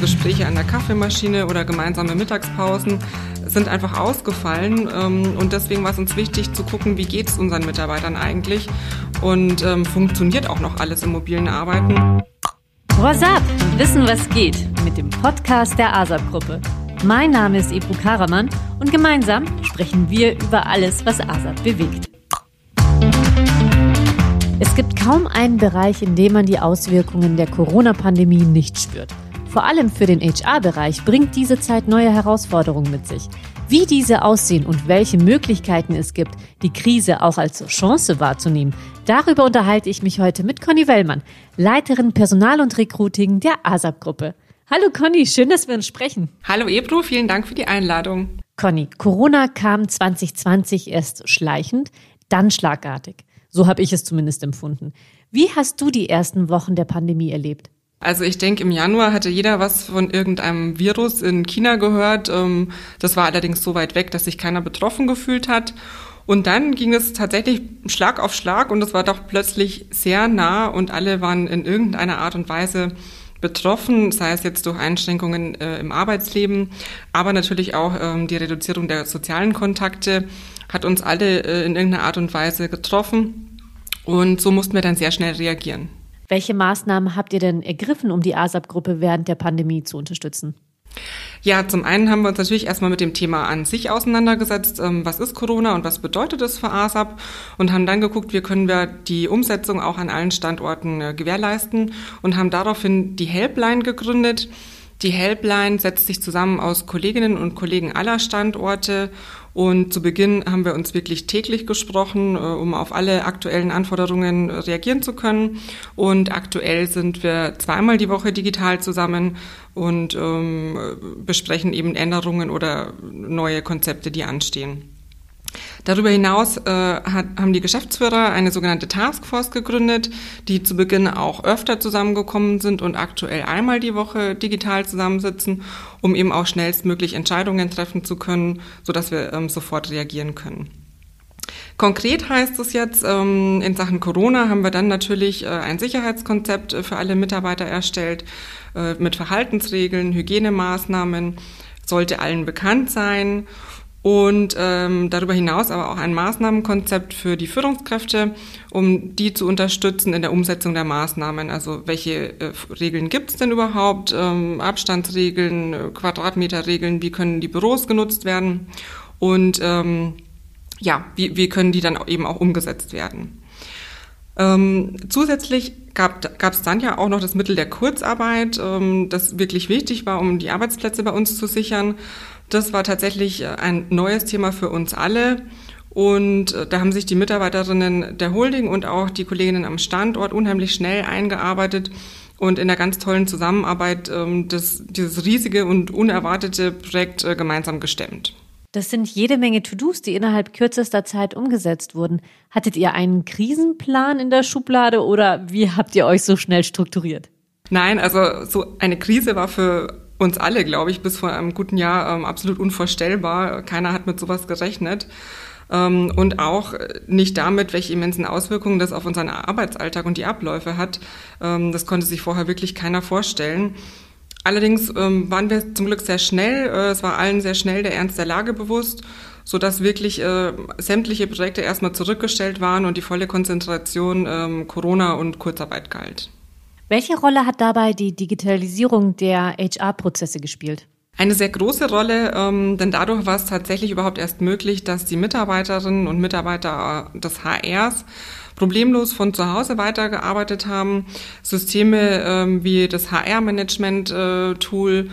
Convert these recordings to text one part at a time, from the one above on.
Gespräche an der Kaffeemaschine oder gemeinsame Mittagspausen sind einfach ausgefallen. Ähm, und deswegen war es uns wichtig zu gucken, wie geht es unseren Mitarbeitern eigentlich und ähm, funktioniert auch noch alles im mobilen Arbeiten. WhatsApp, wissen was geht mit dem Podcast der ASAP-Gruppe. Mein Name ist Ebru Karaman und gemeinsam sprechen wir über alles, was ASAP bewegt. Es gibt kaum einen Bereich, in dem man die Auswirkungen der Corona-Pandemie nicht spürt. Vor allem für den HR-Bereich bringt diese Zeit neue Herausforderungen mit sich. Wie diese aussehen und welche Möglichkeiten es gibt, die Krise auch als Chance wahrzunehmen, darüber unterhalte ich mich heute mit Conny Wellmann, Leiterin Personal und Recruiting der ASAP-Gruppe. Hallo Conny, schön, dass wir uns sprechen. Hallo Ebru, vielen Dank für die Einladung. Conny, Corona kam 2020 erst schleichend, dann schlagartig. So habe ich es zumindest empfunden. Wie hast du die ersten Wochen der Pandemie erlebt? Also ich denke, im Januar hatte jeder was von irgendeinem Virus in China gehört. Ähm, das war allerdings so weit weg, dass sich keiner betroffen gefühlt hat. Und dann ging es tatsächlich Schlag auf Schlag und es war doch plötzlich sehr nah und alle waren in irgendeiner Art und Weise betroffen, sei es jetzt durch Einschränkungen äh, im Arbeitsleben, aber natürlich auch ähm, die Reduzierung der sozialen Kontakte hat uns alle äh, in irgendeiner Art und Weise getroffen. Und so mussten wir dann sehr schnell reagieren. Welche Maßnahmen habt ihr denn ergriffen, um die ASAP-Gruppe während der Pandemie zu unterstützen? Ja, zum einen haben wir uns natürlich erstmal mit dem Thema an sich auseinandergesetzt. Ähm, was ist Corona und was bedeutet es für ASAP? Und haben dann geguckt, wie können wir die Umsetzung auch an allen Standorten äh, gewährleisten und haben daraufhin die Helpline gegründet. Die Helpline setzt sich zusammen aus Kolleginnen und Kollegen aller Standorte und zu Beginn haben wir uns wirklich täglich gesprochen, äh, um auf alle aktuellen Anforderungen reagieren zu können. Und aktuell sind wir zweimal die Woche digital zusammen und ähm, besprechen eben Änderungen oder neue Konzepte, die anstehen. Darüber hinaus äh, hat, haben die Geschäftsführer eine sogenannte Taskforce gegründet, die zu Beginn auch öfter zusammengekommen sind und aktuell einmal die Woche digital zusammensitzen, um eben auch schnellstmöglich Entscheidungen treffen zu können, sodass wir ähm, sofort reagieren können. Konkret heißt es jetzt, ähm, in Sachen Corona haben wir dann natürlich äh, ein Sicherheitskonzept für alle Mitarbeiter erstellt äh, mit Verhaltensregeln, Hygienemaßnahmen, sollte allen bekannt sein und ähm, darüber hinaus aber auch ein Maßnahmenkonzept für die Führungskräfte, um die zu unterstützen in der Umsetzung der Maßnahmen. Also welche äh, Regeln gibt es denn überhaupt? Ähm, Abstandsregeln, äh, Quadratmeterregeln, wie können die Büros genutzt werden? Und ähm, ja, wie, wie können die dann eben auch umgesetzt werden? Ähm, zusätzlich gab es dann ja auch noch das Mittel der Kurzarbeit, ähm, das wirklich wichtig war, um die Arbeitsplätze bei uns zu sichern. Das war tatsächlich äh, ein neues Thema für uns alle. Und äh, da haben sich die Mitarbeiterinnen der Holding und auch die Kolleginnen am Standort unheimlich schnell eingearbeitet und in der ganz tollen Zusammenarbeit ähm, das, dieses riesige und unerwartete Projekt äh, gemeinsam gestemmt. Das sind jede Menge To-Dos, die innerhalb kürzester Zeit umgesetzt wurden. Hattet ihr einen Krisenplan in der Schublade oder wie habt ihr euch so schnell strukturiert? Nein, also so eine Krise war für uns alle, glaube ich, bis vor einem guten Jahr ähm, absolut unvorstellbar. Keiner hat mit sowas gerechnet. Ähm, und auch nicht damit, welche immensen Auswirkungen das auf unseren Arbeitsalltag und die Abläufe hat. Ähm, das konnte sich vorher wirklich keiner vorstellen. Allerdings ähm, waren wir zum Glück sehr schnell. Äh, es war allen sehr schnell der Ernst der Lage bewusst, so dass wirklich äh, sämtliche Projekte erstmal zurückgestellt waren und die volle Konzentration ähm, Corona und Kurzarbeit galt. Welche Rolle hat dabei die Digitalisierung der HR-Prozesse gespielt? Eine sehr große Rolle, ähm, denn dadurch war es tatsächlich überhaupt erst möglich, dass die Mitarbeiterinnen und Mitarbeiter äh, des HRs problemlos von zu Hause weitergearbeitet haben. Systeme ähm, wie das HR-Management-Tool äh,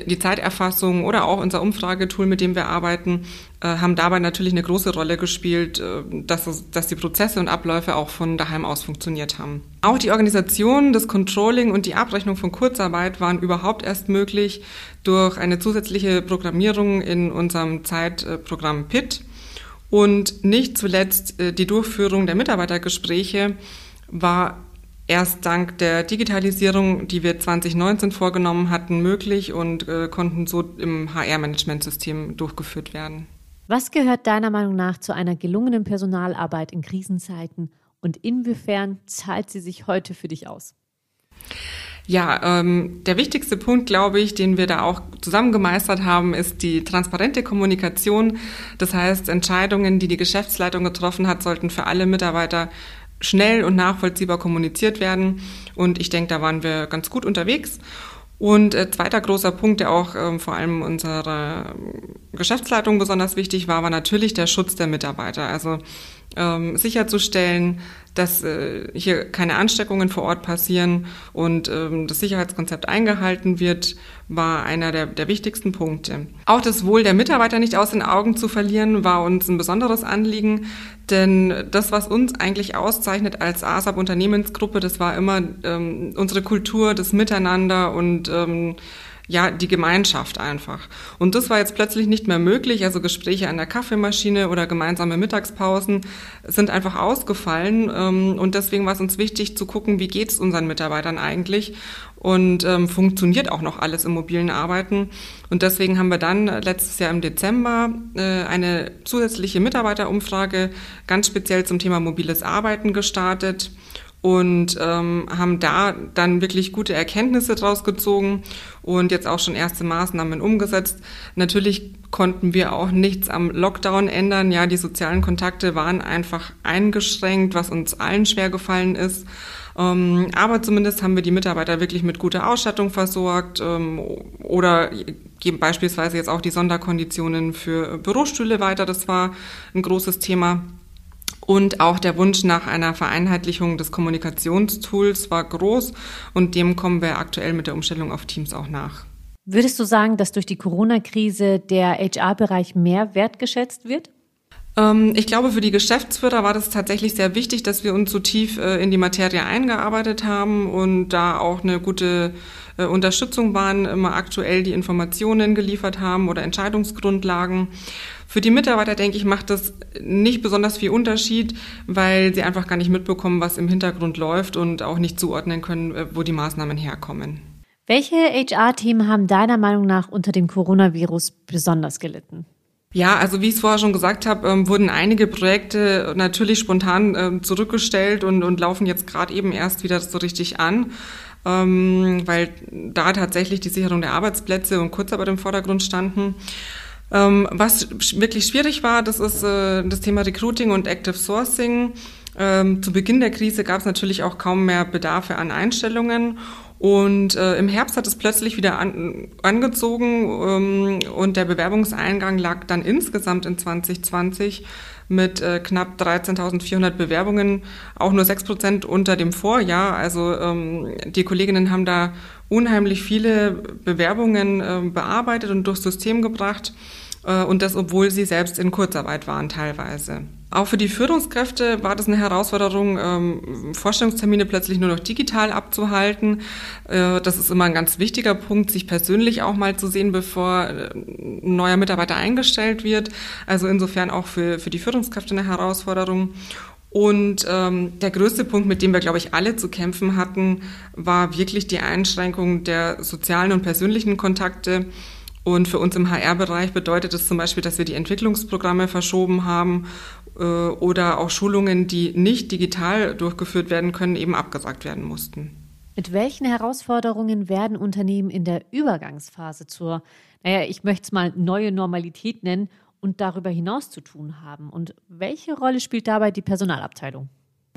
die Zeiterfassung oder auch unser Umfragetool, mit dem wir arbeiten, äh, haben dabei natürlich eine große Rolle gespielt, äh, dass, es, dass die Prozesse und Abläufe auch von daheim aus funktioniert haben. Auch die Organisation, das Controlling und die Abrechnung von Kurzarbeit waren überhaupt erst möglich durch eine zusätzliche Programmierung in unserem Zeitprogramm PIT. Und nicht zuletzt äh, die Durchführung der Mitarbeitergespräche war erst dank der Digitalisierung, die wir 2019 vorgenommen hatten, möglich und äh, konnten so im HR-Management-System durchgeführt werden. Was gehört deiner Meinung nach zu einer gelungenen Personalarbeit in Krisenzeiten und inwiefern zahlt sie sich heute für dich aus? Ja, ähm, der wichtigste Punkt, glaube ich, den wir da auch zusammen gemeistert haben, ist die transparente Kommunikation. Das heißt, Entscheidungen, die die Geschäftsleitung getroffen hat, sollten für alle Mitarbeiter schnell und nachvollziehbar kommuniziert werden. Und ich denke, da waren wir ganz gut unterwegs. Und äh, zweiter großer Punkt, der auch ähm, vor allem unserer Geschäftsleitung besonders wichtig war, war natürlich der Schutz der Mitarbeiter. Also ähm, sicherzustellen, dass äh, hier keine Ansteckungen vor Ort passieren und ähm, das Sicherheitskonzept eingehalten wird, war einer der, der wichtigsten Punkte. Auch das Wohl der Mitarbeiter nicht aus den Augen zu verlieren, war uns ein besonderes Anliegen, denn das, was uns eigentlich auszeichnet als ASAP Unternehmensgruppe, das war immer ähm, unsere Kultur, das Miteinander und ähm, ja, die Gemeinschaft einfach. Und das war jetzt plötzlich nicht mehr möglich. Also Gespräche an der Kaffeemaschine oder gemeinsame Mittagspausen sind einfach ausgefallen. Ähm, und deswegen war es uns wichtig zu gucken, wie geht es unseren Mitarbeitern eigentlich und ähm, funktioniert auch noch alles im mobilen Arbeiten. Und deswegen haben wir dann letztes Jahr im Dezember äh, eine zusätzliche Mitarbeiterumfrage ganz speziell zum Thema mobiles Arbeiten gestartet und ähm, haben da dann wirklich gute Erkenntnisse draus gezogen und jetzt auch schon erste Maßnahmen umgesetzt. Natürlich konnten wir auch nichts am Lockdown ändern. Ja, die sozialen Kontakte waren einfach eingeschränkt, was uns allen schwer gefallen ist. Ähm, aber zumindest haben wir die Mitarbeiter wirklich mit guter Ausstattung versorgt ähm, oder geben beispielsweise jetzt auch die Sonderkonditionen für Bürostühle weiter. Das war ein großes Thema. Und auch der Wunsch nach einer Vereinheitlichung des Kommunikationstools war groß und dem kommen wir aktuell mit der Umstellung auf Teams auch nach. Würdest du sagen, dass durch die Corona-Krise der HR-Bereich mehr wertgeschätzt wird? Ähm, ich glaube, für die Geschäftsführer war das tatsächlich sehr wichtig, dass wir uns so tief äh, in die Materie eingearbeitet haben und da auch eine gute äh, Unterstützung waren, immer aktuell die Informationen geliefert haben oder Entscheidungsgrundlagen. Für die Mitarbeiter, denke ich, macht das nicht besonders viel Unterschied, weil sie einfach gar nicht mitbekommen, was im Hintergrund läuft und auch nicht zuordnen können, äh, wo die Maßnahmen herkommen. Welche HR-Themen haben deiner Meinung nach unter dem Coronavirus besonders gelitten? Ja, also wie ich es vorher schon gesagt habe, ähm, wurden einige Projekte natürlich spontan ähm, zurückgestellt und, und laufen jetzt gerade eben erst wieder so richtig an, ähm, weil da tatsächlich die Sicherung der Arbeitsplätze und Kurzarbeit im Vordergrund standen. Ähm, was wirklich schwierig war, das ist äh, das Thema Recruiting und Active Sourcing. Ähm, zu Beginn der Krise gab es natürlich auch kaum mehr Bedarfe an Einstellungen. Und äh, im Herbst hat es plötzlich wieder an, angezogen ähm, und der Bewerbungseingang lag dann insgesamt in 2020 mit äh, knapp 13.400 Bewerbungen, auch nur 6 Prozent unter dem Vorjahr. Also ähm, die Kolleginnen haben da unheimlich viele Bewerbungen äh, bearbeitet und durchs System gebracht. Äh, und das, obwohl sie selbst in Kurzarbeit waren teilweise. Auch für die Führungskräfte war das eine Herausforderung, ähm, Vorstellungstermine plötzlich nur noch digital abzuhalten. Äh, das ist immer ein ganz wichtiger Punkt, sich persönlich auch mal zu sehen, bevor äh, ein neuer Mitarbeiter eingestellt wird. Also insofern auch für, für die Führungskräfte eine Herausforderung. Und ähm, der größte Punkt, mit dem wir, glaube ich, alle zu kämpfen hatten, war wirklich die Einschränkung der sozialen und persönlichen Kontakte. Und für uns im HR-Bereich bedeutet es zum Beispiel, dass wir die Entwicklungsprogramme verschoben haben oder auch Schulungen, die nicht digital durchgeführt werden können, eben abgesagt werden mussten. Mit welchen Herausforderungen werden Unternehmen in der Übergangsphase zur, naja, ich möchte es mal neue Normalität nennen und darüber hinaus zu tun haben? Und welche Rolle spielt dabei die Personalabteilung?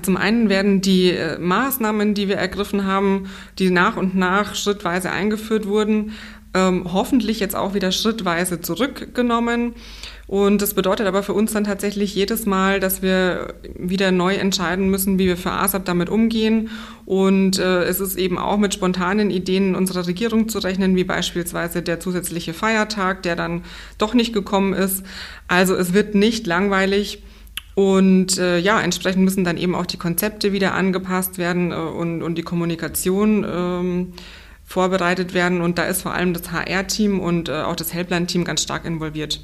Zum einen werden die äh, Maßnahmen, die wir ergriffen haben, die nach und nach schrittweise eingeführt wurden, ähm, hoffentlich jetzt auch wieder schrittweise zurückgenommen. Und das bedeutet aber für uns dann tatsächlich jedes Mal, dass wir wieder neu entscheiden müssen, wie wir für ASAP damit umgehen. Und äh, es ist eben auch mit spontanen Ideen unserer Regierung zu rechnen, wie beispielsweise der zusätzliche Feiertag, der dann doch nicht gekommen ist. Also es wird nicht langweilig. Und äh, ja, entsprechend müssen dann eben auch die Konzepte wieder angepasst werden äh, und, und die Kommunikation. Ähm, vorbereitet werden. Und da ist vor allem das HR-Team und äh, auch das Helpline-Team ganz stark involviert.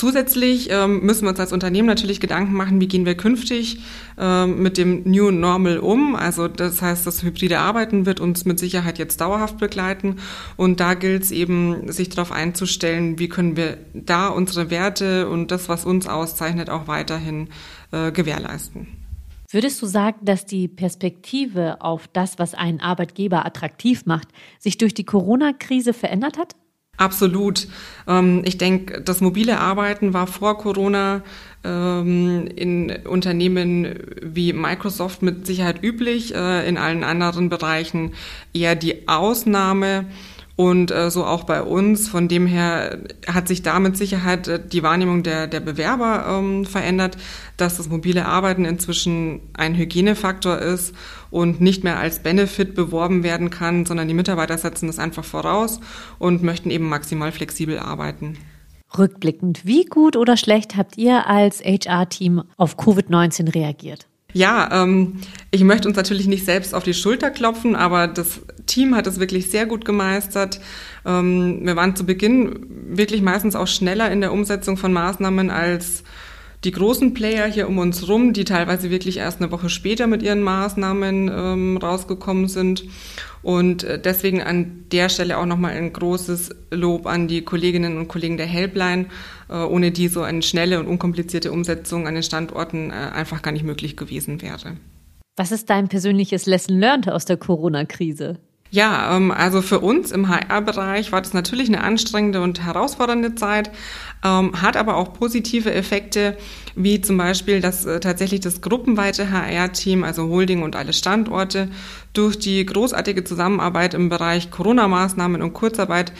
Zusätzlich ähm, müssen wir uns als Unternehmen natürlich Gedanken machen, wie gehen wir künftig ähm, mit dem New Normal um. Also das heißt, das hybride Arbeiten wird uns mit Sicherheit jetzt dauerhaft begleiten. Und da gilt es eben, sich darauf einzustellen, wie können wir da unsere Werte und das, was uns auszeichnet, auch weiterhin äh, gewährleisten. Würdest du sagen, dass die Perspektive auf das, was einen Arbeitgeber attraktiv macht, sich durch die Corona-Krise verändert hat? Absolut. Ähm, ich denke, das mobile Arbeiten war vor Corona ähm, in Unternehmen wie Microsoft mit Sicherheit üblich, äh, in allen anderen Bereichen eher die Ausnahme. Und äh, so auch bei uns. Von dem her hat sich da mit Sicherheit äh, die Wahrnehmung der, der Bewerber ähm, verändert, dass das mobile Arbeiten inzwischen ein Hygienefaktor ist und nicht mehr als Benefit beworben werden kann, sondern die Mitarbeiter setzen das einfach voraus und möchten eben maximal flexibel arbeiten. Rückblickend, wie gut oder schlecht habt ihr als HR-Team auf Covid-19 reagiert? Ja, ähm, ich möchte uns natürlich nicht selbst auf die Schulter klopfen, aber das Team hat es wirklich sehr gut gemeistert. Ähm, wir waren zu Beginn wirklich meistens auch schneller in der Umsetzung von Maßnahmen als die großen Player hier um uns rum, die teilweise wirklich erst eine Woche später mit ihren Maßnahmen ähm, rausgekommen sind. Und äh, deswegen an der Stelle auch nochmal ein großes Lob an die Kolleginnen und Kollegen der Helpline, äh, ohne die so eine schnelle und unkomplizierte Umsetzung an den Standorten äh, einfach gar nicht möglich gewesen wäre. Was ist dein persönliches Lesson learned aus der Corona-Krise? Ja, ähm, also für uns im HR-Bereich war das natürlich eine anstrengende und herausfordernde Zeit, ähm, hat aber auch positive Effekte, wie zum Beispiel, dass äh, tatsächlich das gruppenweite HR-Team, also Holding und alle Standorte, durch die großartige Zusammenarbeit im Bereich Corona-Maßnahmen und Kurzarbeit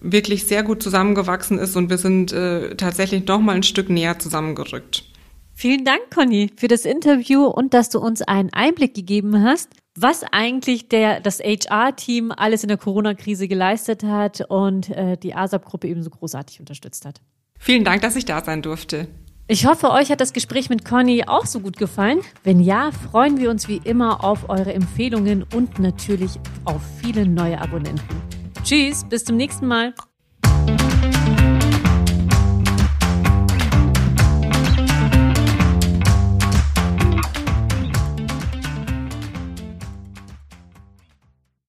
wirklich sehr gut zusammengewachsen ist und wir sind äh, tatsächlich noch mal ein Stück näher zusammengerückt. Vielen Dank, Conny, für das Interview und dass du uns einen Einblick gegeben hast, was eigentlich der, das HR-Team alles in der Corona-Krise geleistet hat und äh, die ASAP-Gruppe ebenso großartig unterstützt hat. Vielen Dank, dass ich da sein durfte. Ich hoffe, euch hat das Gespräch mit Conny auch so gut gefallen. Wenn ja, freuen wir uns wie immer auf eure Empfehlungen und natürlich auf viele neue Abonnenten. Tschüss, bis zum nächsten Mal.